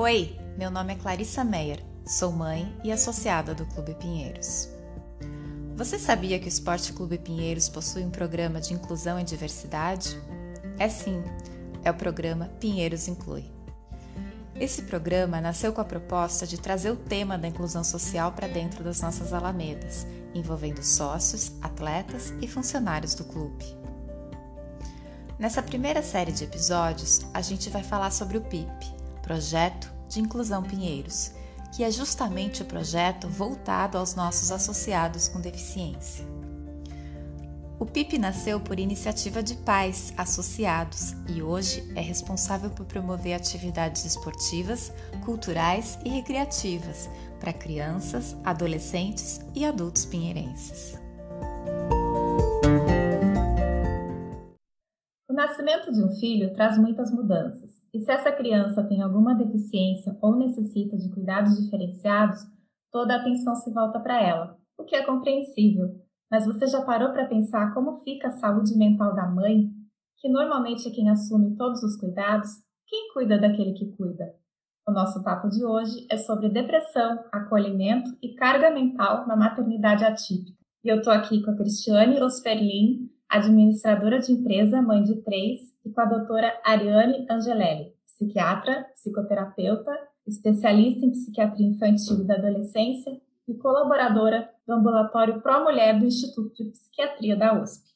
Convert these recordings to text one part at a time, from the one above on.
Oi, meu nome é Clarissa Meyer, sou mãe e associada do Clube Pinheiros. Você sabia que o Esporte Clube Pinheiros possui um programa de inclusão e diversidade? É sim, é o programa Pinheiros Inclui. Esse programa nasceu com a proposta de trazer o tema da inclusão social para dentro das nossas alamedas, envolvendo sócios, atletas e funcionários do clube. Nessa primeira série de episódios, a gente vai falar sobre o PIP, Projeto de Inclusão Pinheiros, que é justamente o projeto voltado aos nossos associados com deficiência. O PIP nasceu por iniciativa de pais associados e hoje é responsável por promover atividades esportivas, culturais e recreativas para crianças, adolescentes e adultos pinheirenses. Nascimento de um filho traz muitas mudanças e se essa criança tem alguma deficiência ou necessita de cuidados diferenciados, toda a atenção se volta para ela, o que é compreensível. Mas você já parou para pensar como fica a saúde mental da mãe, que normalmente é quem assume todos os cuidados? Quem cuida daquele que cuida? O nosso papo de hoje é sobre depressão, acolhimento e carga mental na maternidade atípica. E eu estou aqui com a Cristiane Osperlin, administradora de empresa, mãe de três, e com a doutora Ariane Angelelli, psiquiatra, psicoterapeuta, especialista em psiquiatria infantil e da adolescência e colaboradora do Ambulatório Pro Mulher do Instituto de Psiquiatria da USP.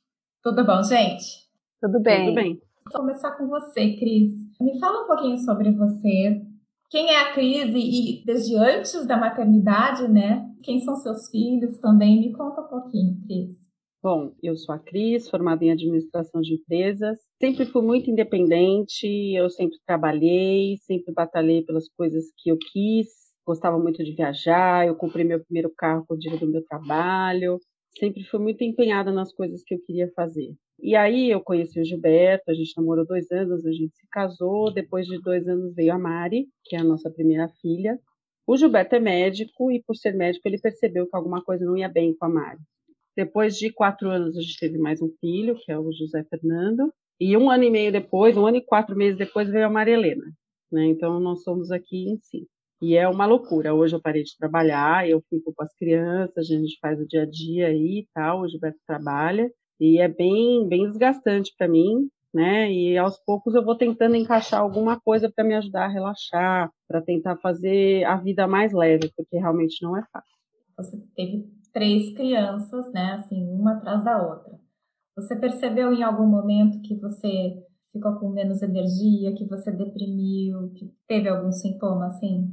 Tudo bom, gente? Tudo bem. Tudo bem. Vou começar com você, Cris. Me fala um pouquinho sobre você. Quem é a Cris e desde antes da maternidade, né? Quem são seus filhos também? Me conta um pouquinho, Cris. Bom, eu sou a Cris, formada em administração de empresas. Sempre fui muito independente, eu sempre trabalhei, sempre batalhei pelas coisas que eu quis. Gostava muito de viajar, eu comprei meu primeiro carro com o dinheiro do meu trabalho. Sempre fui muito empenhada nas coisas que eu queria fazer. E aí eu conheci o Gilberto, a gente namorou dois anos, a gente se casou. Depois de dois anos veio a Mari, que é a nossa primeira filha. O Gilberto é médico e, por ser médico, ele percebeu que alguma coisa não ia bem com a Mari. Depois de quatro anos, a gente teve mais um filho, que é o José Fernando. E um ano e meio depois, um ano e quatro meses depois, veio a Maria Helena. Né? Então, nós somos aqui em si. E é uma loucura. Hoje eu parei de trabalhar, eu fico com as crianças, a gente faz o dia a dia aí e tal, o Gilberto trabalha. E é bem, bem desgastante para mim, né? E aos poucos eu vou tentando encaixar alguma coisa para me ajudar a relaxar, para tentar fazer a vida mais leve, porque realmente não é fácil. Você teve três crianças, né, assim, uma atrás da outra. Você percebeu em algum momento que você ficou com menos energia, que você deprimiu, que teve algum sintoma assim?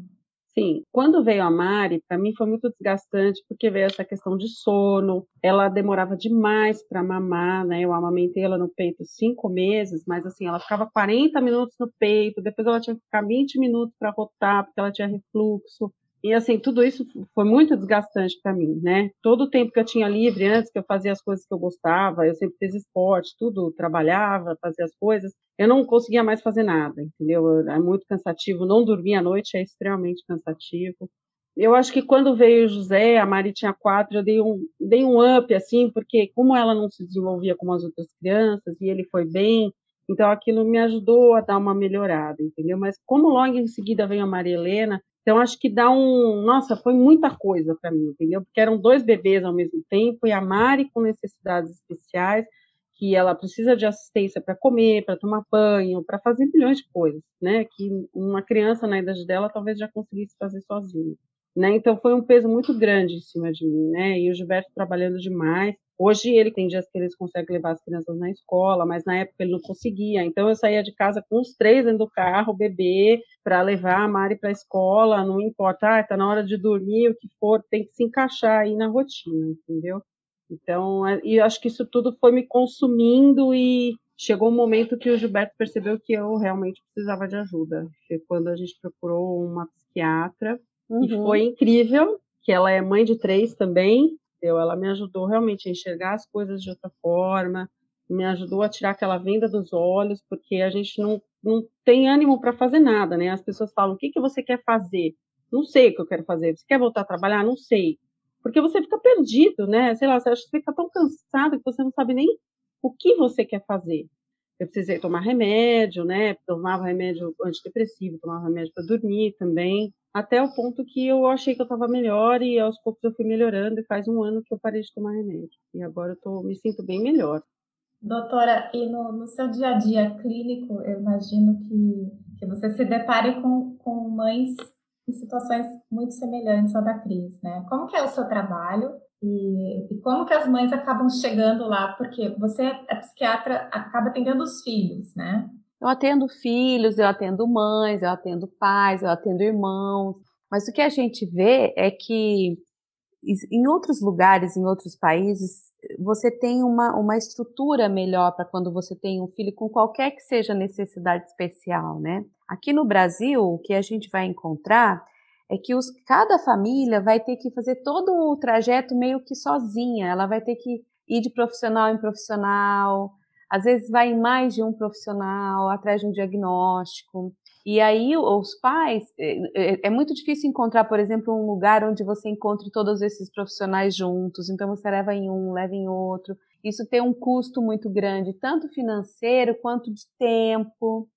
Sim, quando veio a Mari, para mim foi muito desgastante, porque veio essa questão de sono, ela demorava demais para mamar, né? Eu amamentei ela no peito cinco meses, mas assim, ela ficava 40 minutos no peito, depois ela tinha que ficar 20 minutos para rotar, porque ela tinha refluxo. E assim, tudo isso foi muito desgastante para mim, né? Todo o tempo que eu tinha livre, antes que eu fazia as coisas que eu gostava, eu sempre fiz esporte, tudo, trabalhava, fazia as coisas, eu não conseguia mais fazer nada, entendeu? É muito cansativo, não dormir à noite é extremamente cansativo. Eu acho que quando veio o José, a Mari tinha quatro, eu dei um, dei um up, assim, porque como ela não se desenvolvia como as outras crianças, e ele foi bem, então aquilo me ajudou a dar uma melhorada, entendeu? Mas como logo em seguida veio a Maria Helena, então, acho que dá um. Nossa, foi muita coisa para mim, entendeu? Porque eram dois bebês ao mesmo tempo, e a Mari com necessidades especiais, que ela precisa de assistência para comer, para tomar banho, para fazer milhões de coisas, né? Que uma criança na idade dela talvez já conseguisse fazer sozinha. Né? Então foi um peso muito grande em cima de mim, né? E o Gilberto trabalhando demais. Hoje ele tem dias que eles conseguem levar as crianças na escola, mas na época ele não conseguia. Então eu saía de casa com os três dentro do carro, bebê, para levar a Mari para a escola, não importa, ah, tá na hora de dormir, o que for, tem que se encaixar aí na rotina, entendeu? Então, é, e eu acho que isso tudo foi me consumindo e chegou um momento que o Gilberto percebeu que eu realmente precisava de ajuda. Foi quando a gente procurou uma psiquiatra uhum. e foi incrível, que ela é mãe de três também, ela me ajudou realmente a enxergar as coisas de outra forma, me ajudou a tirar aquela venda dos olhos, porque a gente não, não tem ânimo para fazer nada, né? As pessoas falam: o que, que você quer fazer? Não sei o que eu quero fazer. Você quer voltar a trabalhar? Não sei. Porque você fica perdido, né? Sei lá, você fica tão cansado que você não sabe nem o que você quer fazer. eu precisei tomar remédio, né? Tomava remédio antidepressivo, tomava remédio para dormir também, até o ponto que eu achei que eu estava melhor e aos poucos eu fui melhorando e faz um ano que eu parei de tomar remédio. E agora eu tô, me sinto bem melhor. Doutora, e no, no seu dia a dia clínico, eu imagino que, que você se depare com, com mães em situações muito semelhantes à da Cris, né? Como que é o seu trabalho e, e, como que as mães acabam chegando lá? Porque você é psiquiatra, acaba atendendo os filhos, né? Eu atendo filhos, eu atendo mães, eu atendo pais, eu atendo irmãos. Mas o que a gente vê é que em outros lugares, em outros países, você tem uma, uma estrutura melhor para quando você tem um filho com qualquer que seja necessidade especial, né? Aqui no Brasil, o que a gente vai encontrar é que os, cada família vai ter que fazer todo o trajeto meio que sozinha. Ela vai ter que ir de profissional em profissional, às vezes vai mais de um profissional atrás de um diagnóstico. E aí os pais, é, é, é, muito difícil encontrar, por exemplo, um lugar onde você encontre todos esses profissionais juntos. Então você leva em um, leva em outro. Isso tem um custo muito grande, tanto financeiro quanto de tempo.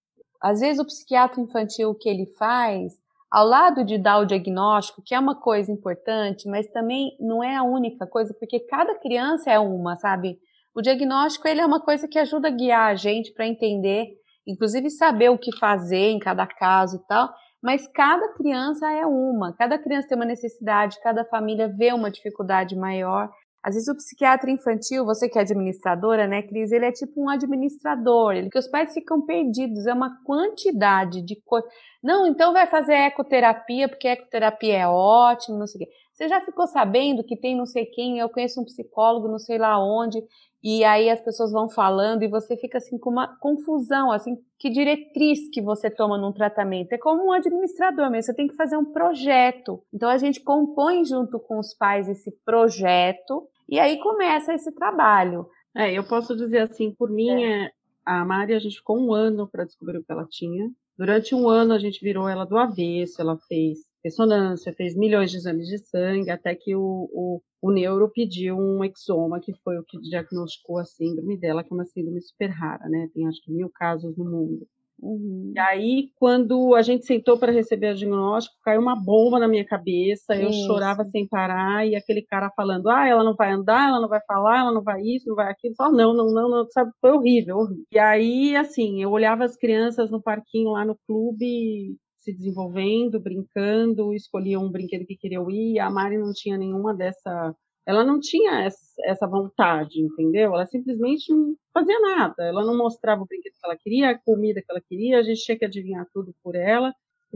Às vezes o psiquiatra infantil o que ele faz ao lado de dar o diagnóstico, que é uma coisa importante, mas também não é a única coisa, porque cada criança é uma, sabe? O diagnóstico ele é uma coisa que ajuda a guiar a gente para entender, inclusive saber o que fazer em cada caso e tal. Mas cada criança é uma, cada criança tem uma necessidade, cada família vê uma dificuldade maior. Às vezes o psiquiatra infantil, você que é administradora, né, Cris, ele é tipo um administrador, ele que os pais ficam perdidos, é uma quantidade de coisas. Não, então vai fazer ecoterapia, porque ecoterapia é ótimo, não sei o quê. Você já ficou sabendo que tem não sei quem, eu conheço um psicólogo, não sei lá onde, e aí as pessoas vão falando e você fica assim com uma confusão, assim, que diretriz que você toma num tratamento. É como um administrador mesmo, você tem que fazer um projeto. Então a gente compõe junto com os pais esse projeto e aí começa esse trabalho. É, eu posso dizer assim, por mim, é. é a Mari, a gente ficou um ano para descobrir o que ela tinha. Durante um ano a gente virou ela do avesso, ela fez ressonância, fez milhões de exames de sangue, até que o, o, o neuro pediu um exoma, que foi o que diagnosticou a síndrome dela, que é uma síndrome super rara, né? Tem acho que mil casos no mundo. Uhum. E aí, quando a gente sentou para receber o diagnóstico, caiu uma bomba na minha cabeça, eu isso. chorava sem parar, e aquele cara falando, ah, ela não vai andar, ela não vai falar, ela não vai isso, não vai aquilo, só não, não, não, não, sabe, foi horrível, horrível. E aí, assim, eu olhava as crianças no parquinho lá no clube, se desenvolvendo, brincando, escolhia um brinquedo que queria ir, a Mari não tinha nenhuma dessa ela não tinha essa vontade, entendeu? Ela simplesmente não fazia nada. Ela não mostrava o brinquedo que ela queria, a comida que ela queria, a gente tinha que adivinhar tudo por ela.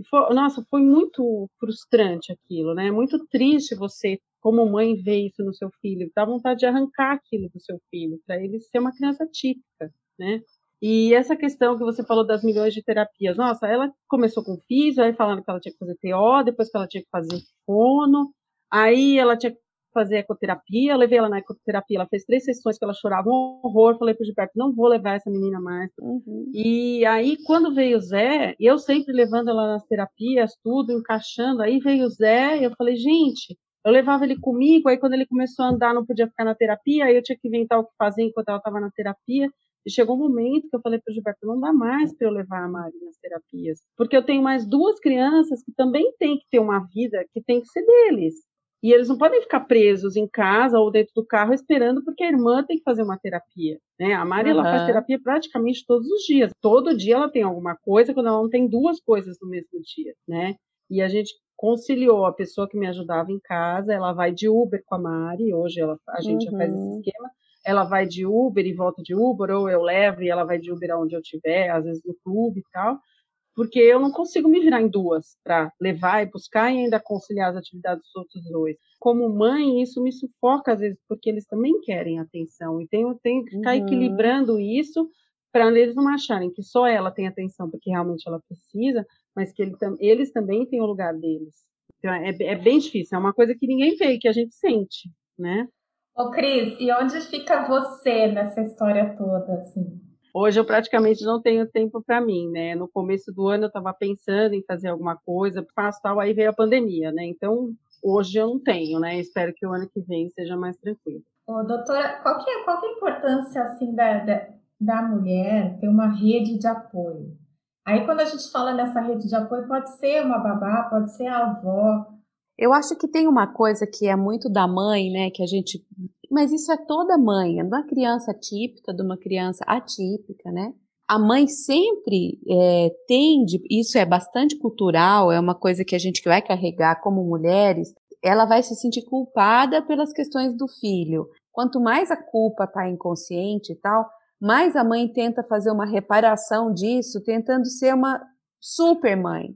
Foi, nossa, foi muito frustrante aquilo, né? Muito triste você, como mãe, ver isso no seu filho. Dá vontade de arrancar aquilo do seu filho, para ele ser uma criança típica, né? E essa questão que você falou das milhões de terapias, nossa, ela começou com físio, aí falando que ela tinha que fazer TO, depois que ela tinha que fazer fono, aí ela tinha que fazer ecoterapia, eu levei ela na ecoterapia, ela fez três sessões que ela chorava um horror, falei pro Gilberto, não vou levar essa menina mais. Uhum. E aí, quando veio o Zé, eu sempre levando ela nas terapias, tudo, encaixando, aí veio o Zé, eu falei, gente, eu levava ele comigo, aí quando ele começou a andar, não podia ficar na terapia, aí eu tinha que inventar o que fazer enquanto ela estava na terapia, e chegou um momento que eu falei para o Gilberto, não dá mais para eu levar a Mari nas terapias, porque eu tenho mais duas crianças que também têm que ter uma vida que tem que ser deles. E eles não podem ficar presos em casa ou dentro do carro esperando porque a irmã tem que fazer uma terapia. Né? A Mari uhum. ela faz terapia praticamente todos os dias. Todo dia ela tem alguma coisa, quando ela não tem duas coisas no mesmo dia. Né? E a gente conciliou a pessoa que me ajudava em casa, ela vai de Uber com a Mari, hoje ela, a gente uhum. já faz esse uhum. esquema, ela vai de Uber e volta de Uber, ou eu levo e ela vai de Uber aonde eu estiver, às vezes no clube e tal porque eu não consigo me virar em duas para levar e buscar e ainda conciliar as atividades dos outros dois. Como mãe, isso me sufoca às vezes, porque eles também querem atenção e tenho, tenho que ficar uhum. equilibrando isso para eles não acharem que só ela tem atenção porque realmente ela precisa, mas que ele, eles também têm o lugar deles. Então é, é bem difícil, é uma coisa que ninguém vê, que a gente sente, né? Ô Cris, e onde fica você nessa história toda, assim? Hoje eu praticamente não tenho tempo para mim, né? No começo do ano eu estava pensando em fazer alguma coisa, faço tal, aí veio a pandemia, né? Então hoje eu não tenho, né? Espero que o ano que vem seja mais tranquilo. Ô, doutora, qual que é, qual que é a importância assim da, da, da mulher ter uma rede de apoio. Aí, quando a gente fala nessa rede de apoio, pode ser uma babá, pode ser a avó. Eu acho que tem uma coisa que é muito da mãe, né? Que a gente. Mas isso é toda mãe, é de uma criança típica, de uma criança atípica, né? A mãe sempre é, tende, isso é bastante cultural, é uma coisa que a gente vai carregar como mulheres, ela vai se sentir culpada pelas questões do filho. Quanto mais a culpa está inconsciente e tal, mais a mãe tenta fazer uma reparação disso, tentando ser uma super mãe.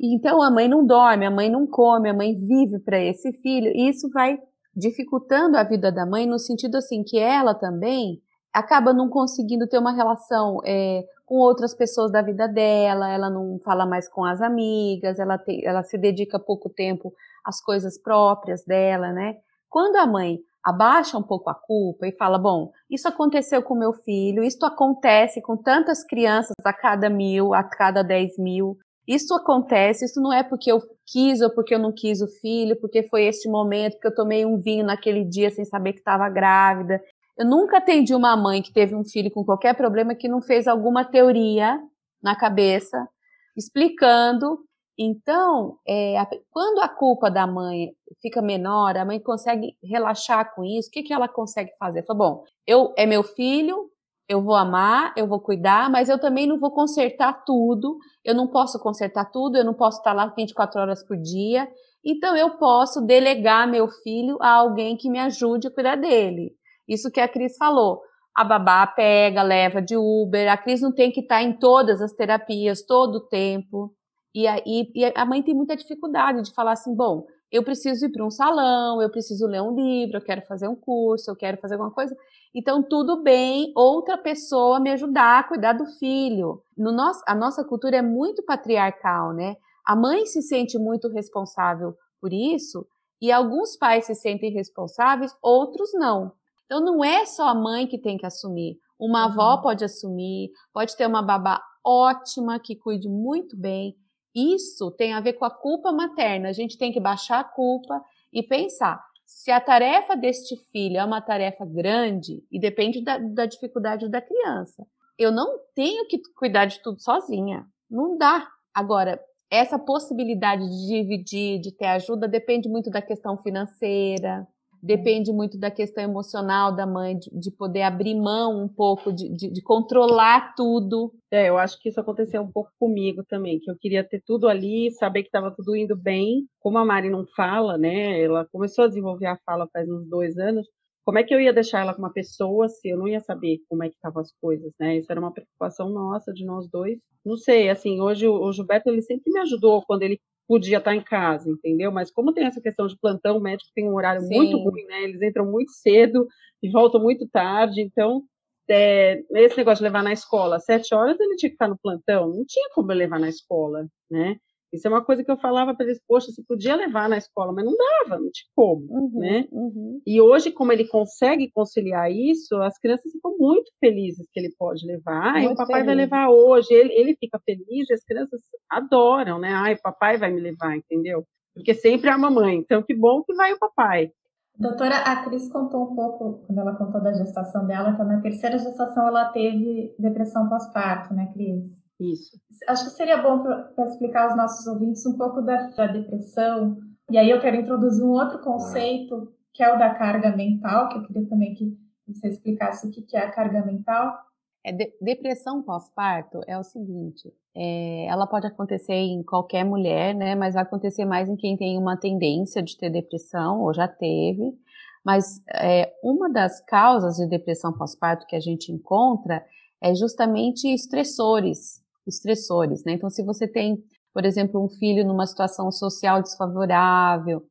Então a mãe não dorme, a mãe não come, a mãe vive para esse filho, e isso vai dificultando a vida da mãe no sentido assim que ela também acaba não conseguindo ter uma relação é, com outras pessoas da vida dela, ela não fala mais com as amigas, ela, ela se dedica pouco tempo às coisas próprias dela, né? Quando a mãe abaixa um pouco a culpa e fala: bom, isso aconteceu com meu filho, isso acontece com tantas crianças a cada mil, a cada dez mil. Isso acontece, isso não é porque eu quis ou porque eu não quis o filho, porque foi este momento que eu tomei um vinho naquele dia sem saber que estava grávida. Eu nunca atendi uma mãe que teve um filho com qualquer problema que não fez alguma teoria na cabeça explicando então, é, quando a culpa da mãe fica menor, a mãe consegue relaxar com isso, o que, que ela consegue fazer? Fala, bom, eu, é meu filho, eu vou amar, eu vou cuidar, mas eu também não vou consertar tudo, eu não posso consertar tudo, eu não posso estar lá 24 horas por dia, então eu posso delegar meu filho a alguém que me ajude a cuidar dele. Isso que a Cris falou. A babá pega, leva de Uber, a Cris não tem que estar em todas as terapias todo o tempo. E, a, e, e a mãe tem muita dificuldade de falar assim, bom, eu preciso ir para um salão, eu preciso ler um livro, eu quero fazer um curso, eu quero fazer alguma coisa. Então, tudo bem outra pessoa me ajudar a cuidar do filho. No nosso, a nossa cultura é muito patriarcal, né? A mãe se sente muito responsável por isso e alguns pais se sentem responsáveis, outros não. Então, não é só a mãe que tem que assumir. Uma uhum. avó pode assumir, pode ter uma babá ótima que cuide muito bem, isso tem a ver com a culpa materna. A gente tem que baixar a culpa e pensar se a tarefa deste filho é uma tarefa grande e depende da, da dificuldade da criança. Eu não tenho que cuidar de tudo sozinha. Não dá. Agora, essa possibilidade de dividir, de ter ajuda, depende muito da questão financeira, depende muito da questão emocional da mãe, de, de poder abrir mão um pouco, de, de, de, controlar tudo. É, eu acho que isso aconteceu um pouco comigo também, que eu queria ter tudo ali, saber que estava tudo indo bem. Como a Mari não fala, né? Ela começou a desenvolver a fala faz uns dois anos. Como é que eu ia deixar ela com uma pessoa se eu não ia saber como é que estavam as coisas, né? Isso era uma preocupação nossa, de nós dois. Não sei, assim, hoje o, Gilberto, ele sempre me ajudou quando ele podia estar em casa, entendeu? Mas como tem essa questão de plantão, o médico tem um horário Sim. muito ruim, né? Eles entram muito cedo e voltam muito tarde, então é, esse negócio de levar na escola, sete horas ele tinha que estar no plantão, não tinha como levar na escola, né? Isso é uma coisa que eu falava para eles, poxa, você podia levar na escola, mas não dava, não tinha como, uhum, né? Uhum. E hoje, como ele consegue conciliar isso, as crianças ficam muito felizes que ele pode levar. Ai, o papai feliz. vai levar hoje, ele, ele fica feliz e as crianças adoram, né? Ai, o papai vai me levar, entendeu? Porque sempre é a mamãe, então que bom que vai o papai. Doutora, a Cris contou um pouco, quando ela contou da gestação dela, que na terceira gestação ela teve depressão pós-parto, né, Cris? Isso. Acho que seria bom para explicar aos nossos ouvintes um pouco da, da, depressão. E aí eu quero introduzir um outro conceito, que é o da carga mental, que eu queria também que você explicasse o que, que é a carga mental. É de, depressão pós-parto é o seguinte, é, ela pode acontecer em qualquer mulher, né? Mas vai acontecer mais em quem tem uma tendência de ter depressão ou já teve. Mas é, uma das causas de depressão pós-parto que a gente encontra é justamente estressores, estressores, né? Então, se você tem, por exemplo, um filho numa situação social desfavorável,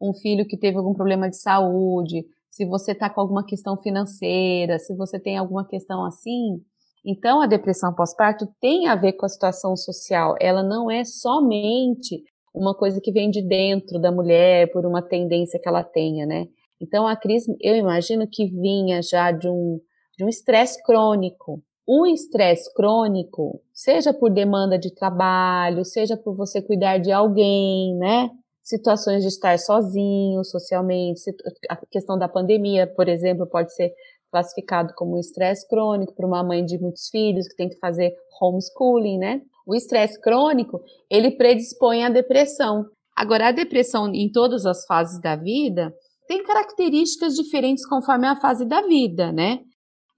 um filho que teve algum problema de saúde, se você está com alguma questão financeira, se você tem alguma questão assim, então a depressão pós-parto tem a ver com a situação social. Ela não é somente uma coisa que vem de dentro da mulher por uma tendência que ela tenha, né? Então a Cris, eu imagino que vinha já de um de um estresse crônico, o estresse crônico, seja por demanda de trabalho, seja por você cuidar de alguém, né? Situações de estar sozinho socialmente, a questão da pandemia, por exemplo, pode ser classificado como estresse crônico para uma mãe de muitos filhos que tem que fazer homeschooling, né? O estresse crônico, ele predispõe à depressão. Agora, a depressão em todas as fases da vida tem características diferentes conforme a fase da vida, né?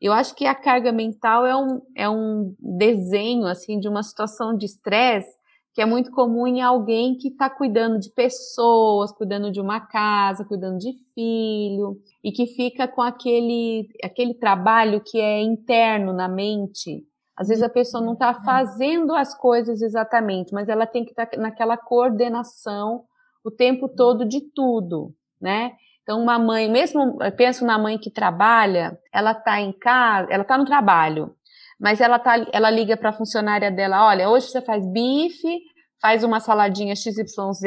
Eu acho que a carga mental é um, é um desenho, assim, de uma situação de estresse que é muito comum em alguém que está cuidando de pessoas, cuidando de uma casa, cuidando de filho, e que fica com aquele, aquele trabalho que é interno na mente. Às vezes a pessoa não está fazendo as coisas exatamente, mas ela tem que estar tá naquela coordenação o tempo todo de tudo, né? Então, uma mãe, mesmo penso na mãe que trabalha, ela está em casa, ela está no trabalho, mas ela, tá, ela liga para a funcionária dela, olha, hoje você faz bife, faz uma saladinha XYZ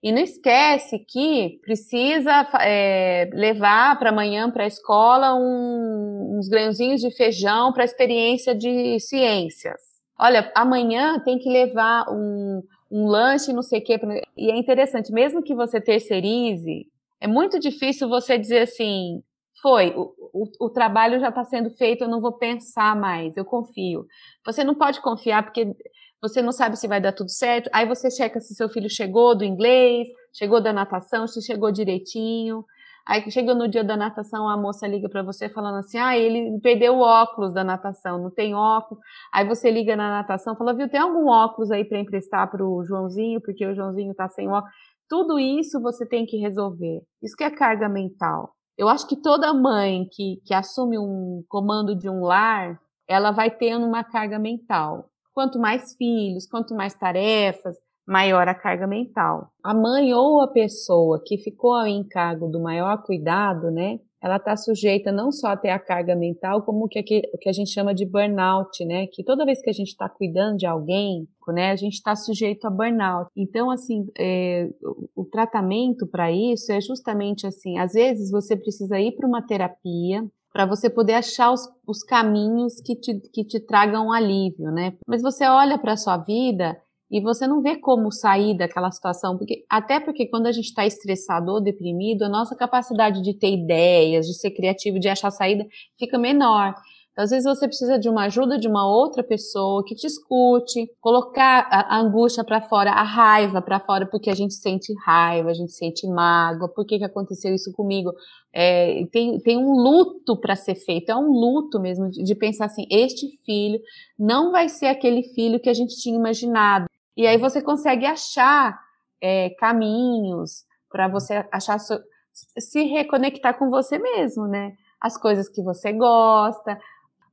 e não esquece que precisa é, levar para amanhã para a escola um, uns grãozinhos de feijão para a experiência de ciências. Olha, amanhã tem que levar um, um lanche, não sei o quê. E é interessante, mesmo que você terceirize, é muito difícil você dizer assim, foi, o, o, o trabalho já está sendo feito, eu não vou pensar mais, eu confio. Você não pode confiar porque você não sabe se vai dar tudo certo, aí você checa se seu filho chegou do inglês, chegou da natação, se chegou direitinho. Aí chega no dia da natação, a moça liga para você falando assim: ah, ele perdeu o óculos da natação, não tem óculos. Aí você liga na natação, fala: viu, tem algum óculos aí para emprestar para o Joãozinho, porque o Joãozinho está sem óculos. Tudo isso você tem que resolver. Isso que é carga mental. Eu acho que toda mãe que, que assume um comando de um lar, ela vai tendo uma carga mental. Quanto mais filhos, quanto mais tarefas, maior a carga mental. A mãe ou a pessoa que ficou ao encargo do maior cuidado, né, ela está sujeita não só a ter a carga mental, como o que, o que a gente chama de burnout, né? Que toda vez que a gente está cuidando de alguém, né, a gente está sujeito a burnout. Então, assim, é, o, tratamento para isso é justamente assim: às vezes você precisa ir para uma terapia, para você poder achar os, os caminhos que te, que te tragam alívio, né? Mas você olha para a sua vida e você não vê como sair daquela situação, porque até porque quando a gente está estressado ou deprimido, a nossa capacidade de ter ideias, de ser criativo, de achar saída, fica menor. Então, às vezes você precisa de uma ajuda de uma outra pessoa que te escute, colocar a, angústia para fora, a raiva para fora, porque a gente sente raiva, a gente sente mágoa, por que, que aconteceu isso comigo? É, tem, tem um luto para ser feito, é um luto mesmo de, de pensar assim: este filho não vai ser aquele filho que a gente tinha imaginado. E aí você consegue achar é, caminhos para você achar se reconectar com você mesmo, né? As coisas que você gosta,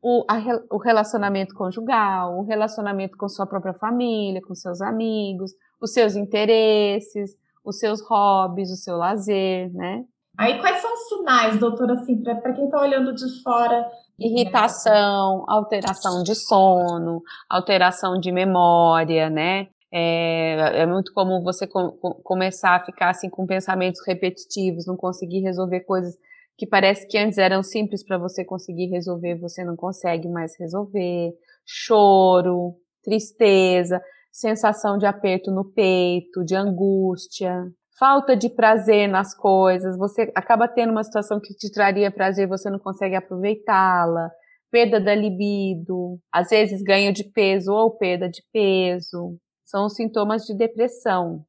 o, a, o relacionamento conjugal, o relacionamento com sua própria família, com seus amigos, os seus interesses, os seus hobbies, o seu lazer, né? Aí quais são os sinais, doutora, assim, para quem está olhando de fora? Irritação, alteração de sono, alteração de memória, né? É, é muito comum você com, com, começar a ficar assim com pensamentos repetitivos, não conseguir resolver coisas que parece que antes eram simples para você conseguir resolver, você não consegue mais resolver. Choro, tristeza, sensação de aperto no peito, de angústia, falta de prazer nas coisas, você acaba tendo uma situação que te traria prazer, você não consegue aproveitá-la, perda da libido, às vezes ganho de peso ou perda de peso, são os sintomas de depressão.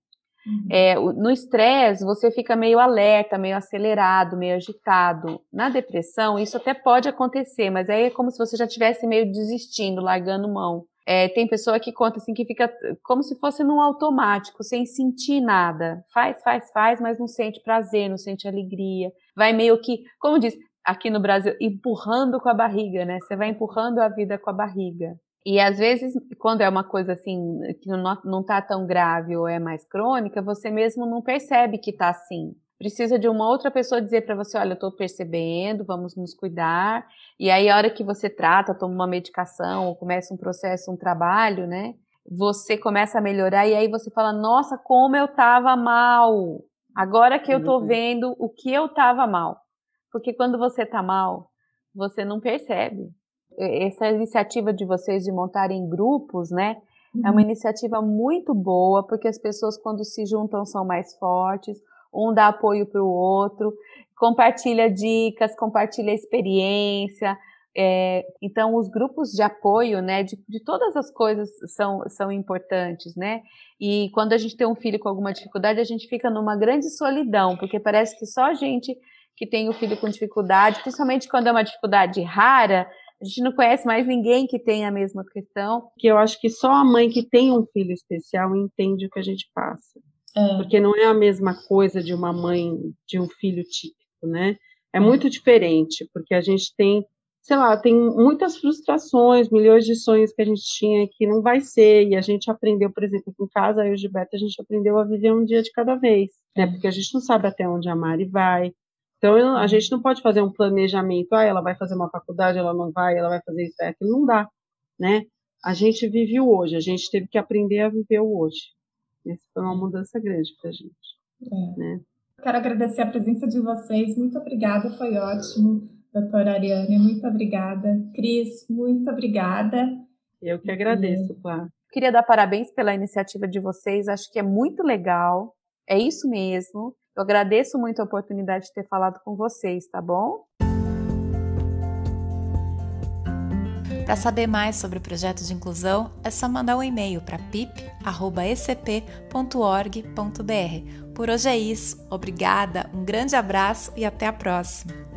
Uhum. É, no estresse, você fica meio alerta, meio acelerado, meio agitado. Na depressão, isso até pode acontecer, mas aí é como se você já estivesse meio desistindo, largando mão. É, tem pessoa que conta assim que fica como se fosse num automático, sem sentir nada. Faz, faz, faz, mas não sente prazer, não sente alegria. Vai meio que, como diz aqui no Brasil, empurrando com a barriga, né? Você vai empurrando a vida com a barriga. E às vezes, quando é uma coisa assim, que não, não tá tão grave ou é mais crônica, você mesmo não percebe que tá assim precisa de uma outra pessoa dizer para você, olha, eu estou percebendo, vamos nos cuidar. E aí, a hora que você trata, toma uma medicação ou começa um processo, um trabalho, né? Você começa a melhorar e aí você fala, nossa, como eu estava mal. Agora que eu estou uhum. vendo o que eu estava mal. Porque quando você está mal, você não percebe. Essa iniciativa de vocês de montarem grupos, né? É uma uhum. iniciativa muito boa, porque as pessoas, quando se juntam, são mais fortes um dá apoio para o outro. compartilha dicas, compartilha experiência. É, então, os grupos de apoio, né, de, de, todas as coisas são, são importantes, né? E quando a gente tem um filho com alguma dificuldade, a gente fica numa grande solidão, porque parece que só a gente que tem o filho com dificuldade, principalmente quando é uma dificuldade rara, a gente não conhece mais ninguém que tenha a mesma questão. Que eu acho que só a mãe que tem um filho especial entende o que a gente passa. É. Porque não é a mesma coisa de uma mãe de um filho típico, né? É muito diferente, porque a gente tem, sei lá, tem muitas frustrações, milhões de sonhos que a gente tinha que não vai ser, e a gente aprendeu, por exemplo, em casa, eu e o Gilberto, a gente aprendeu a viver um dia de cada vez, né? Porque a gente não sabe até onde a Mari vai, então, a gente não pode fazer um planejamento, ah, ela vai fazer uma faculdade, ela não vai, ela vai fazer isso, aquilo, não dá, né? A gente vive o hoje, a gente teve que aprender a viver o hoje. Essa foi uma mudança grande para a gente. É. Né? Quero agradecer a presença de vocês, muito obrigada, foi ótimo. Doutora Ariane, muito obrigada. Cris, muito obrigada. Eu que agradeço, Clara. Queria dar parabéns pela iniciativa de vocês, acho que é muito legal, é isso mesmo. Eu agradeço muito a oportunidade de ter falado com vocês, tá bom? Para saber mais sobre o projeto de inclusão, é só mandar um e-mail para pip.ecp.org.br. Por hoje é isso. Obrigada, um grande abraço e até a próxima.